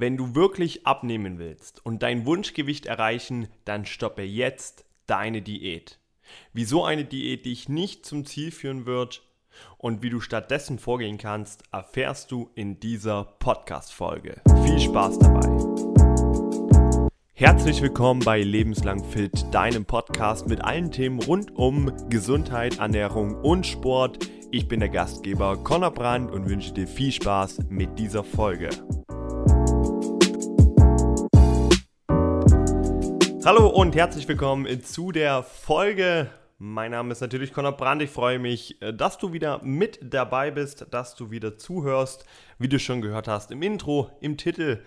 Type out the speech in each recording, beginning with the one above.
Wenn du wirklich abnehmen willst und dein Wunschgewicht erreichen, dann stoppe jetzt deine Diät. Wieso eine Diät dich nicht zum Ziel führen wird und wie du stattdessen vorgehen kannst, erfährst du in dieser Podcast-Folge. Viel Spaß dabei! Herzlich willkommen bei Lebenslang Fit, deinem Podcast mit allen Themen rund um Gesundheit, Ernährung und Sport. Ich bin der Gastgeber Conor Brandt und wünsche dir viel Spaß mit dieser Folge. Hallo und herzlich willkommen zu der Folge. Mein Name ist natürlich Conor Brandt. Ich freue mich, äh, dass du wieder mit dabei bist, dass du wieder zuhörst. Wie du schon gehört hast im Intro, im Titel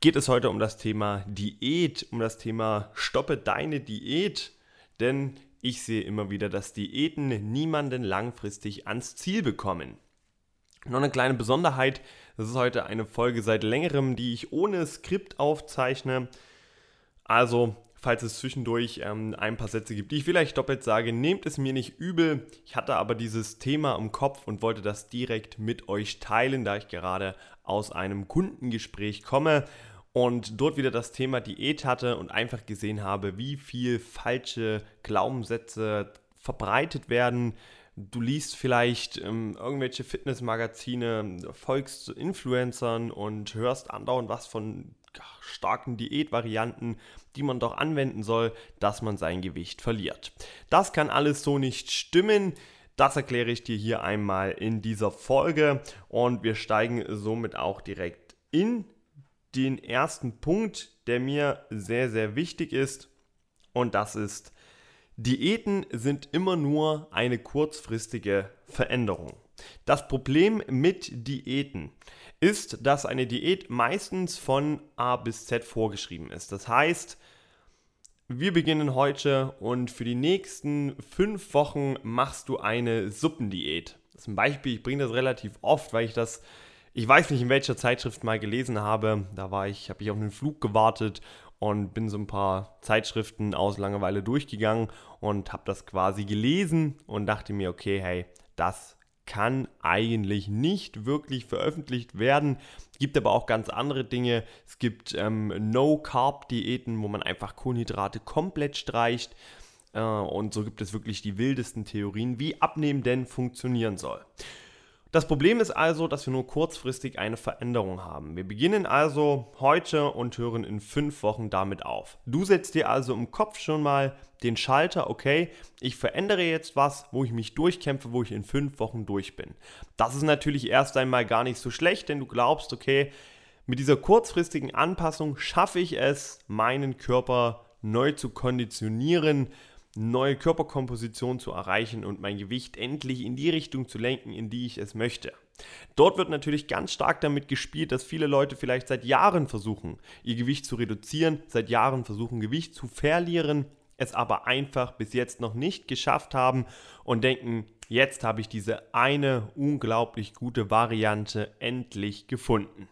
geht es heute um das Thema Diät, um das Thema Stoppe deine Diät. Denn ich sehe immer wieder, dass Diäten niemanden langfristig ans Ziel bekommen. Noch eine kleine Besonderheit, das ist heute eine Folge seit längerem, die ich ohne Skript aufzeichne. Also, falls es zwischendurch ähm, ein paar Sätze gibt, die ich vielleicht doppelt sage, nehmt es mir nicht übel. Ich hatte aber dieses Thema im Kopf und wollte das direkt mit euch teilen, da ich gerade aus einem Kundengespräch komme und dort wieder das Thema Diät hatte und einfach gesehen habe, wie viel falsche Glaubenssätze verbreitet werden. Du liest vielleicht ähm, irgendwelche Fitnessmagazine, folgst Influencern und hörst andauernd was von starken Diätvarianten, die man doch anwenden soll, dass man sein Gewicht verliert. Das kann alles so nicht stimmen. Das erkläre ich dir hier einmal in dieser Folge und wir steigen somit auch direkt in den ersten Punkt, der mir sehr, sehr wichtig ist und das ist, Diäten sind immer nur eine kurzfristige Veränderung. Das Problem mit Diäten ist, dass eine Diät meistens von A bis Z vorgeschrieben ist. Das heißt, wir beginnen heute und für die nächsten fünf Wochen machst du eine Suppendiät. Das ist ein Beispiel, ich bringe das relativ oft, weil ich das, ich weiß nicht in welcher Zeitschrift mal gelesen habe. Da war ich, habe ich auf einen Flug gewartet und bin so ein paar Zeitschriften aus Langeweile durchgegangen und habe das quasi gelesen und dachte mir, okay, hey, das kann eigentlich nicht wirklich veröffentlicht werden. Gibt aber auch ganz andere Dinge. Es gibt ähm, No-Carb-Diäten, wo man einfach Kohlenhydrate komplett streicht. Äh, und so gibt es wirklich die wildesten Theorien, wie Abnehmen denn funktionieren soll. Das Problem ist also, dass wir nur kurzfristig eine Veränderung haben. Wir beginnen also heute und hören in fünf Wochen damit auf. Du setzt dir also im Kopf schon mal den Schalter, okay, ich verändere jetzt was, wo ich mich durchkämpfe, wo ich in fünf Wochen durch bin. Das ist natürlich erst einmal gar nicht so schlecht, denn du glaubst, okay, mit dieser kurzfristigen Anpassung schaffe ich es, meinen Körper neu zu konditionieren, neue Körperkomposition zu erreichen und mein Gewicht endlich in die Richtung zu lenken, in die ich es möchte. Dort wird natürlich ganz stark damit gespielt, dass viele Leute vielleicht seit Jahren versuchen, ihr Gewicht zu reduzieren, seit Jahren versuchen, Gewicht zu verlieren, es aber einfach bis jetzt noch nicht geschafft haben und denken, jetzt habe ich diese eine unglaublich gute Variante endlich gefunden.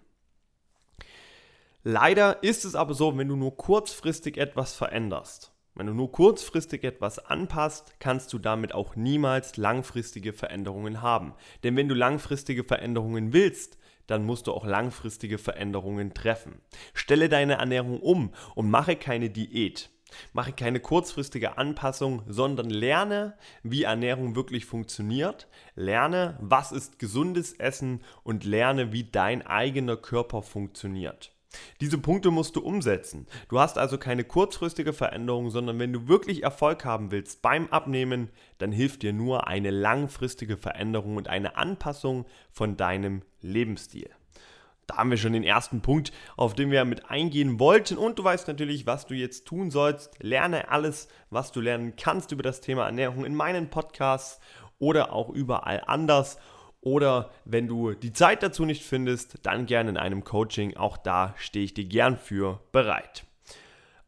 Leider ist es aber so, wenn du nur kurzfristig etwas veränderst, wenn du nur kurzfristig etwas anpasst, kannst du damit auch niemals langfristige Veränderungen haben. Denn wenn du langfristige Veränderungen willst, dann musst du auch langfristige Veränderungen treffen. Stelle deine Ernährung um und mache keine Diät. Mache keine kurzfristige Anpassung, sondern lerne, wie Ernährung wirklich funktioniert. Lerne, was ist gesundes Essen und lerne, wie dein eigener Körper funktioniert. Diese Punkte musst du umsetzen. Du hast also keine kurzfristige Veränderung, sondern wenn du wirklich Erfolg haben willst beim Abnehmen, dann hilft dir nur eine langfristige Veränderung und eine Anpassung von deinem Lebensstil. Da haben wir schon den ersten Punkt, auf den wir mit eingehen wollten. Und du weißt natürlich, was du jetzt tun sollst. Lerne alles, was du lernen kannst über das Thema Ernährung in meinen Podcasts oder auch überall anders. Oder wenn du die Zeit dazu nicht findest, dann gerne in einem Coaching. Auch da stehe ich dir gern für bereit.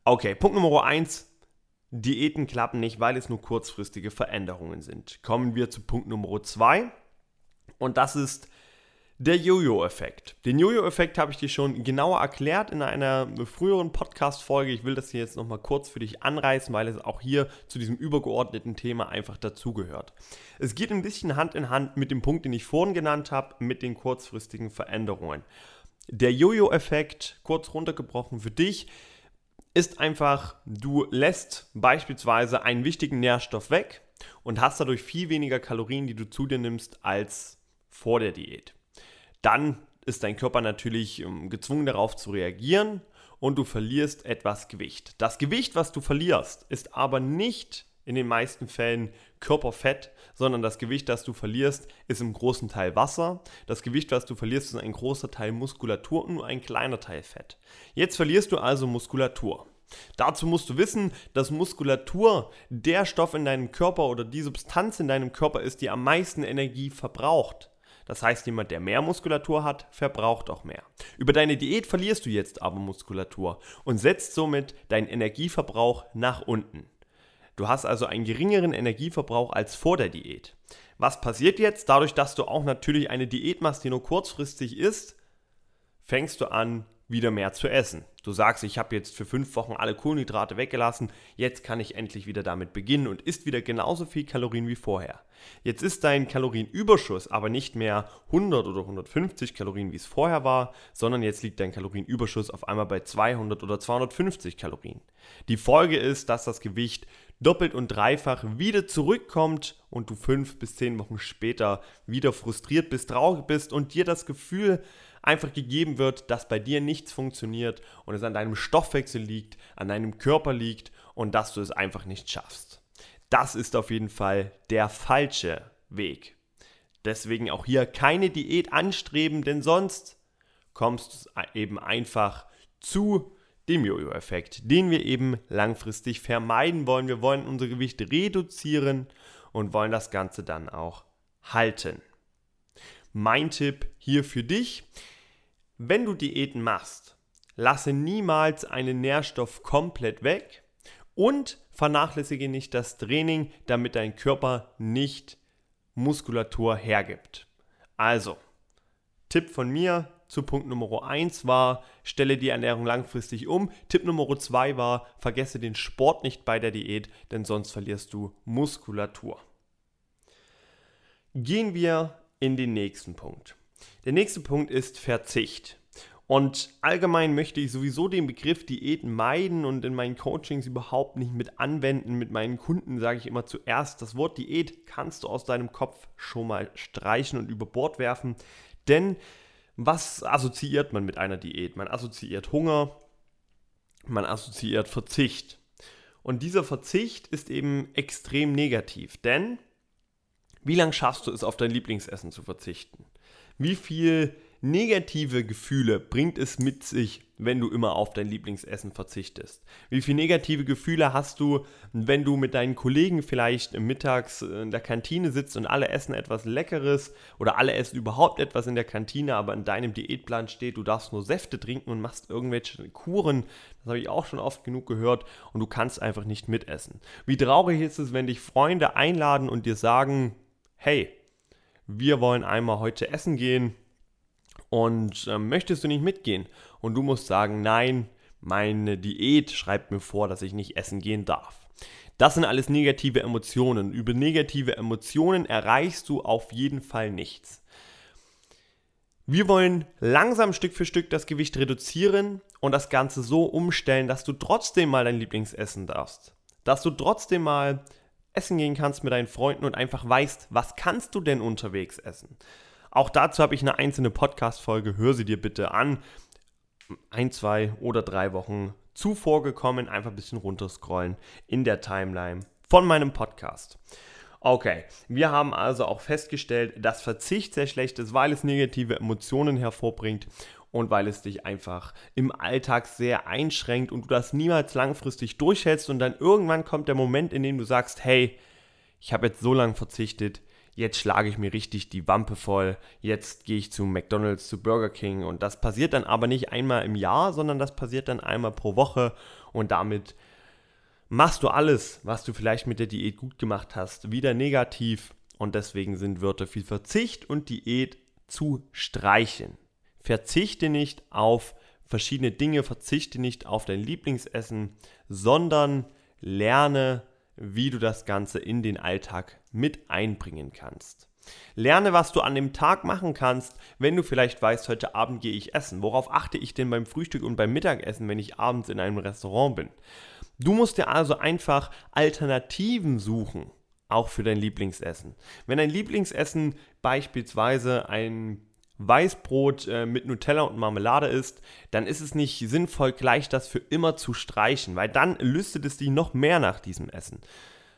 Okay, Punkt Nummer 1. Diäten klappen nicht, weil es nur kurzfristige Veränderungen sind. Kommen wir zu Punkt Nummer 2. Und das ist der Jojo-Effekt. Den Jojo-Effekt habe ich dir schon genauer erklärt in einer früheren Podcast-Folge. Ich will das hier jetzt nochmal kurz für dich anreißen, weil es auch hier zu diesem übergeordneten Thema einfach dazugehört. Es geht ein bisschen Hand in Hand mit dem Punkt, den ich vorhin genannt habe, mit den kurzfristigen Veränderungen. Der Jojo-Effekt, kurz runtergebrochen für dich, ist einfach, du lässt beispielsweise einen wichtigen Nährstoff weg und hast dadurch viel weniger Kalorien, die du zu dir nimmst, als vor der Diät. Dann ist dein Körper natürlich ähm, gezwungen darauf zu reagieren und du verlierst etwas Gewicht. Das Gewicht, was du verlierst, ist aber nicht in den meisten Fällen Körperfett, sondern das Gewicht, das du verlierst, ist im großen Teil Wasser. Das Gewicht, was du verlierst, ist ein großer Teil Muskulatur und nur ein kleiner Teil Fett. Jetzt verlierst du also Muskulatur. Dazu musst du wissen, dass Muskulatur der Stoff in deinem Körper oder die Substanz in deinem Körper ist, die am meisten Energie verbraucht. Das heißt, jemand, der mehr Muskulatur hat, verbraucht auch mehr. Über deine Diät verlierst du jetzt aber Muskulatur und setzt somit deinen Energieverbrauch nach unten. Du hast also einen geringeren Energieverbrauch als vor der Diät. Was passiert jetzt? Dadurch, dass du auch natürlich eine Diät machst, die nur kurzfristig ist, fängst du an, wieder mehr zu essen. Du sagst, ich habe jetzt für fünf Wochen alle Kohlenhydrate weggelassen, jetzt kann ich endlich wieder damit beginnen und isst wieder genauso viel Kalorien wie vorher. Jetzt ist dein Kalorienüberschuss aber nicht mehr 100 oder 150 Kalorien, wie es vorher war, sondern jetzt liegt dein Kalorienüberschuss auf einmal bei 200 oder 250 Kalorien. Die Folge ist, dass das Gewicht doppelt und dreifach wieder zurückkommt und du fünf bis zehn Wochen später wieder frustriert bist, traurig bist und dir das Gefühl einfach gegeben wird, dass bei dir nichts funktioniert und es an deinem Stoffwechsel liegt, an deinem Körper liegt und dass du es einfach nicht schaffst. Das ist auf jeden Fall der falsche Weg. Deswegen auch hier keine Diät anstreben, denn sonst kommst du eben einfach zu dem Jojo-Effekt, den wir eben langfristig vermeiden wollen. Wir wollen unser Gewicht reduzieren und wollen das Ganze dann auch halten. Mein Tipp hier für dich, wenn du Diäten machst, lasse niemals einen Nährstoff komplett weg und vernachlässige nicht das Training, damit dein Körper nicht Muskulatur hergibt. Also, Tipp von mir zu Punkt Nummer 1 war, stelle die Ernährung langfristig um. Tipp Nummer 2 war, vergesse den Sport nicht bei der Diät, denn sonst verlierst du Muskulatur. Gehen wir in den nächsten Punkt. Der nächste Punkt ist Verzicht. Und allgemein möchte ich sowieso den Begriff Diät meiden und in meinen Coachings überhaupt nicht mit anwenden. Mit meinen Kunden sage ich immer zuerst, das Wort Diät kannst du aus deinem Kopf schon mal streichen und über Bord werfen. Denn was assoziiert man mit einer Diät? Man assoziiert Hunger, man assoziiert Verzicht. Und dieser Verzicht ist eben extrem negativ, denn wie lange schaffst du es, auf dein Lieblingsessen zu verzichten? Wie viel negative Gefühle bringt es mit sich, wenn du immer auf dein Lieblingsessen verzichtest? Wie viele negative Gefühle hast du, wenn du mit deinen Kollegen vielleicht mittags in der Kantine sitzt und alle essen etwas Leckeres oder alle essen überhaupt etwas in der Kantine, aber in deinem Diätplan steht, du darfst nur Säfte trinken und machst irgendwelche Kuren? Das habe ich auch schon oft genug gehört und du kannst einfach nicht mitessen. Wie traurig ist es, wenn dich Freunde einladen und dir sagen, hey, wir wollen einmal heute essen gehen und äh, möchtest du nicht mitgehen? Und du musst sagen, nein, meine Diät schreibt mir vor, dass ich nicht essen gehen darf. Das sind alles negative Emotionen. Über negative Emotionen erreichst du auf jeden Fall nichts. Wir wollen langsam Stück für Stück das Gewicht reduzieren und das Ganze so umstellen, dass du trotzdem mal dein Lieblingsessen darfst. Dass du trotzdem mal essen gehen kannst mit deinen Freunden und einfach weißt, was kannst du denn unterwegs essen. Auch dazu habe ich eine einzelne Podcast-Folge, hör sie dir bitte an. Ein, zwei oder drei Wochen zuvor gekommen, einfach ein bisschen runterscrollen in der Timeline von meinem Podcast. Okay, wir haben also auch festgestellt, dass Verzicht sehr schlecht ist, weil es negative Emotionen hervorbringt und weil es dich einfach im Alltag sehr einschränkt und du das niemals langfristig durchhältst und dann irgendwann kommt der Moment, in dem du sagst, hey, ich habe jetzt so lange verzichtet, jetzt schlage ich mir richtig die Wampe voll, jetzt gehe ich zu McDonald's, zu Burger King und das passiert dann aber nicht einmal im Jahr, sondern das passiert dann einmal pro Woche und damit machst du alles, was du vielleicht mit der Diät gut gemacht hast, wieder negativ und deswegen sind Wörter wie Verzicht und Diät zu streichen. Verzichte nicht auf verschiedene Dinge, verzichte nicht auf dein Lieblingsessen, sondern lerne, wie du das Ganze in den Alltag mit einbringen kannst. Lerne, was du an dem Tag machen kannst, wenn du vielleicht weißt, heute Abend gehe ich essen. Worauf achte ich denn beim Frühstück und beim Mittagessen, wenn ich abends in einem Restaurant bin? Du musst dir also einfach Alternativen suchen, auch für dein Lieblingsessen. Wenn dein Lieblingsessen beispielsweise ein Weißbrot äh, mit Nutella und Marmelade ist, dann ist es nicht sinnvoll, gleich das für immer zu streichen, weil dann lüstet es dich noch mehr nach diesem Essen.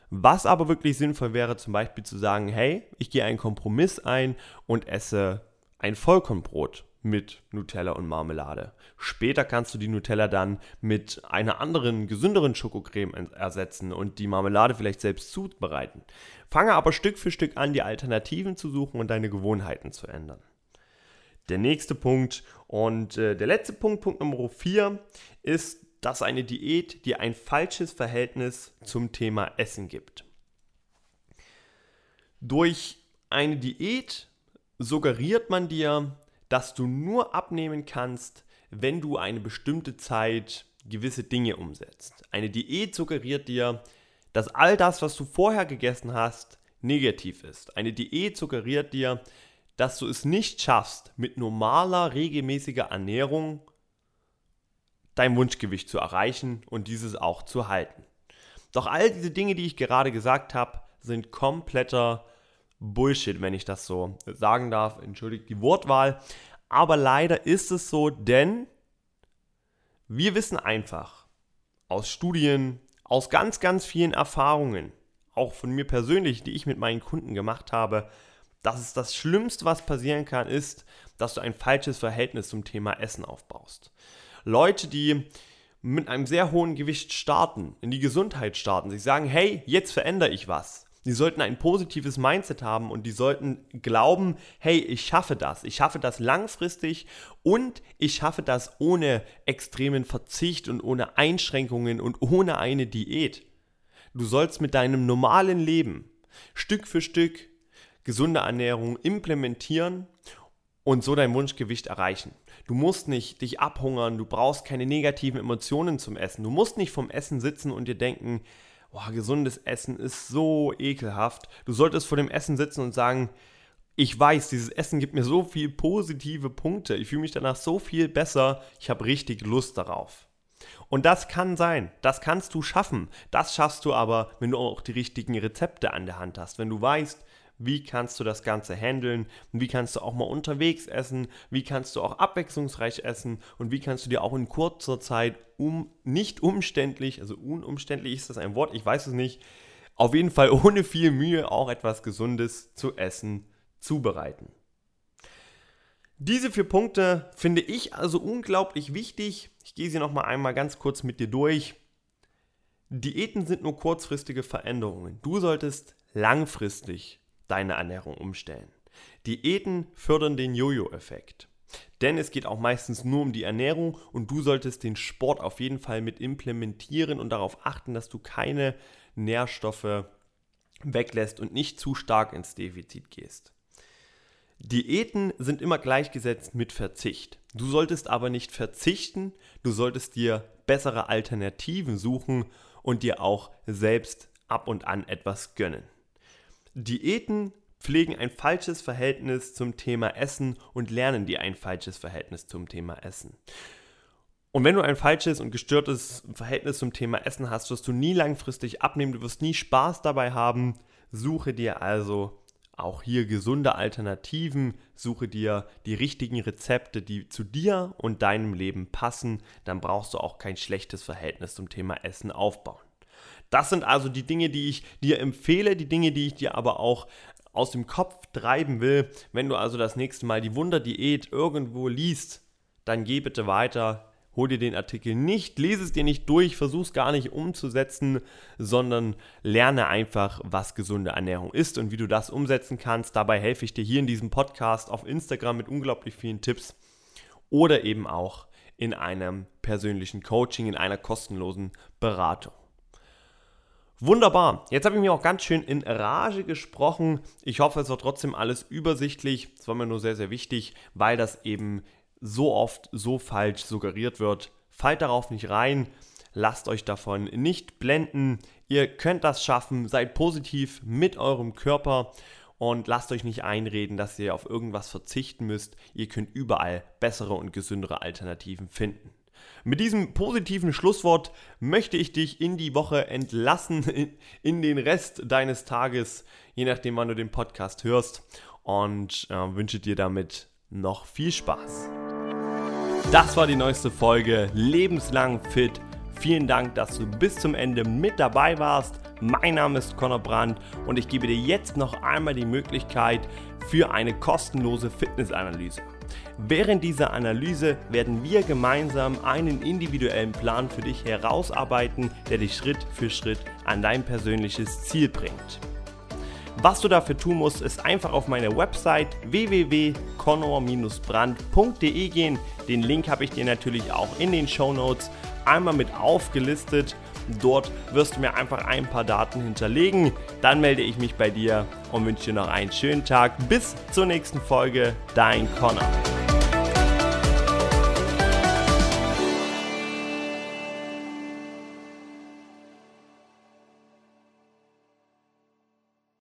Was aber wirklich sinnvoll wäre, zum Beispiel zu sagen, hey, ich gehe einen Kompromiss ein und esse ein Vollkornbrot mit Nutella und Marmelade. Später kannst du die Nutella dann mit einer anderen, gesünderen Schokocreme ersetzen und die Marmelade vielleicht selbst zubereiten. Fange aber Stück für Stück an, die Alternativen zu suchen und deine Gewohnheiten zu ändern. Der nächste Punkt und äh, der letzte Punkt, Punkt Nummer 4, ist dass eine Diät dir ein falsches Verhältnis zum Thema Essen gibt. Durch eine Diät suggeriert man dir, dass du nur abnehmen kannst, wenn du eine bestimmte Zeit gewisse Dinge umsetzt. Eine Diät suggeriert dir, dass all das, was du vorher gegessen hast, negativ ist. Eine Diät suggeriert dir, dass du es nicht schaffst, mit normaler, regelmäßiger Ernährung dein Wunschgewicht zu erreichen und dieses auch zu halten. Doch all diese Dinge, die ich gerade gesagt habe, sind kompletter Bullshit, wenn ich das so sagen darf. Entschuldigt die Wortwahl. Aber leider ist es so, denn wir wissen einfach aus Studien, aus ganz, ganz vielen Erfahrungen, auch von mir persönlich, die ich mit meinen Kunden gemacht habe, dass es das Schlimmste, was passieren kann, ist, dass du ein falsches Verhältnis zum Thema Essen aufbaust. Leute, die mit einem sehr hohen Gewicht starten, in die Gesundheit starten, sich sagen, hey, jetzt verändere ich was. Die sollten ein positives Mindset haben und die sollten glauben, hey, ich schaffe das. Ich schaffe das langfristig und ich schaffe das ohne extremen Verzicht und ohne Einschränkungen und ohne eine Diät. Du sollst mit deinem normalen Leben Stück für Stück gesunde Ernährung implementieren und so dein Wunschgewicht erreichen. Du musst nicht dich abhungern, du brauchst keine negativen Emotionen zum Essen. Du musst nicht vom Essen sitzen und dir denken, boah, gesundes Essen ist so ekelhaft. Du solltest vor dem Essen sitzen und sagen, ich weiß, dieses Essen gibt mir so viele positive Punkte. Ich fühle mich danach so viel besser. Ich habe richtig Lust darauf. Und das kann sein, das kannst du schaffen. Das schaffst du aber, wenn du auch die richtigen Rezepte an der Hand hast. Wenn du weißt, wie kannst du das Ganze handeln, wie kannst du auch mal unterwegs essen, wie kannst du auch abwechslungsreich essen und wie kannst du dir auch in kurzer Zeit um nicht umständlich, also unumständlich ist das ein Wort, ich weiß es nicht, auf jeden Fall ohne viel Mühe auch etwas Gesundes zu essen zubereiten. Diese vier Punkte finde ich also unglaublich wichtig. Ich gehe sie noch mal einmal ganz kurz mit dir durch. Diäten sind nur kurzfristige Veränderungen. Du solltest langfristig deine Ernährung umstellen. Diäten fördern den Jojo-Effekt. Denn es geht auch meistens nur um die Ernährung und du solltest den Sport auf jeden Fall mit implementieren und darauf achten, dass du keine Nährstoffe weglässt und nicht zu stark ins Defizit gehst. Diäten sind immer gleichgesetzt mit Verzicht. Du solltest aber nicht verzichten, du solltest dir bessere Alternativen suchen und dir auch selbst ab und an etwas gönnen. Diäten pflegen ein falsches Verhältnis zum Thema Essen und lernen dir ein falsches Verhältnis zum Thema Essen. Und wenn du ein falsches und gestörtes Verhältnis zum Thema Essen hast, wirst du nie langfristig abnehmen, du wirst nie Spaß dabei haben. Suche dir also auch hier gesunde Alternativen, suche dir die richtigen Rezepte, die zu dir und deinem Leben passen, dann brauchst du auch kein schlechtes Verhältnis zum Thema Essen aufbauen. Das sind also die Dinge, die ich dir empfehle, die Dinge, die ich dir aber auch aus dem Kopf treiben will. Wenn du also das nächste Mal die Wunderdiät irgendwo liest, dann geh bitte weiter, hol dir den Artikel nicht, lese es dir nicht durch, versuch es gar nicht umzusetzen, sondern lerne einfach, was gesunde Ernährung ist und wie du das umsetzen kannst. Dabei helfe ich dir hier in diesem Podcast auf Instagram mit unglaublich vielen Tipps oder eben auch in einem persönlichen Coaching, in einer kostenlosen Beratung. Wunderbar. Jetzt habe ich mir auch ganz schön in Rage gesprochen. Ich hoffe, es war trotzdem alles übersichtlich. Es war mir nur sehr, sehr wichtig, weil das eben so oft so falsch suggeriert wird. Fallt darauf nicht rein. Lasst euch davon nicht blenden. Ihr könnt das schaffen. Seid positiv mit eurem Körper. und lasst euch nicht einreden, dass ihr auf irgendwas verzichten müsst. Ihr könnt überall bessere und gesündere Alternativen finden. Mit diesem positiven Schlusswort möchte ich dich in die Woche entlassen, in, den Rest deines Tages, je nachdem, wann du den Podcast hörst, und äh, wünsche dir damit noch viel Spaß. Das war die neueste Folge Lebenslang Fit. Vielen Dank, dass du bis zum Ende mit dabei warst. Mein Name ist Conor Brandt und ich gebe dir jetzt noch einmal die Möglichkeit für eine kostenlose Fitnessanalyse. Während dieser Analyse werden wir gemeinsam einen individuellen Plan für dich herausarbeiten, der dich Schritt für Schritt an dein persönliches Ziel bringt. Was du dafür tun musst, ist einfach auf meine Website www.conor-brand.de gehen. Den Link habe ich dir natürlich auch in den Show Notes einmal mit aufgelistet. Dort wirst du mir einfach ein paar Daten hinterlegen. Dann melde ich mich bei dir und wünsche dir noch einen schönen Tag. Bis zur nächsten Folge. Dein Connor.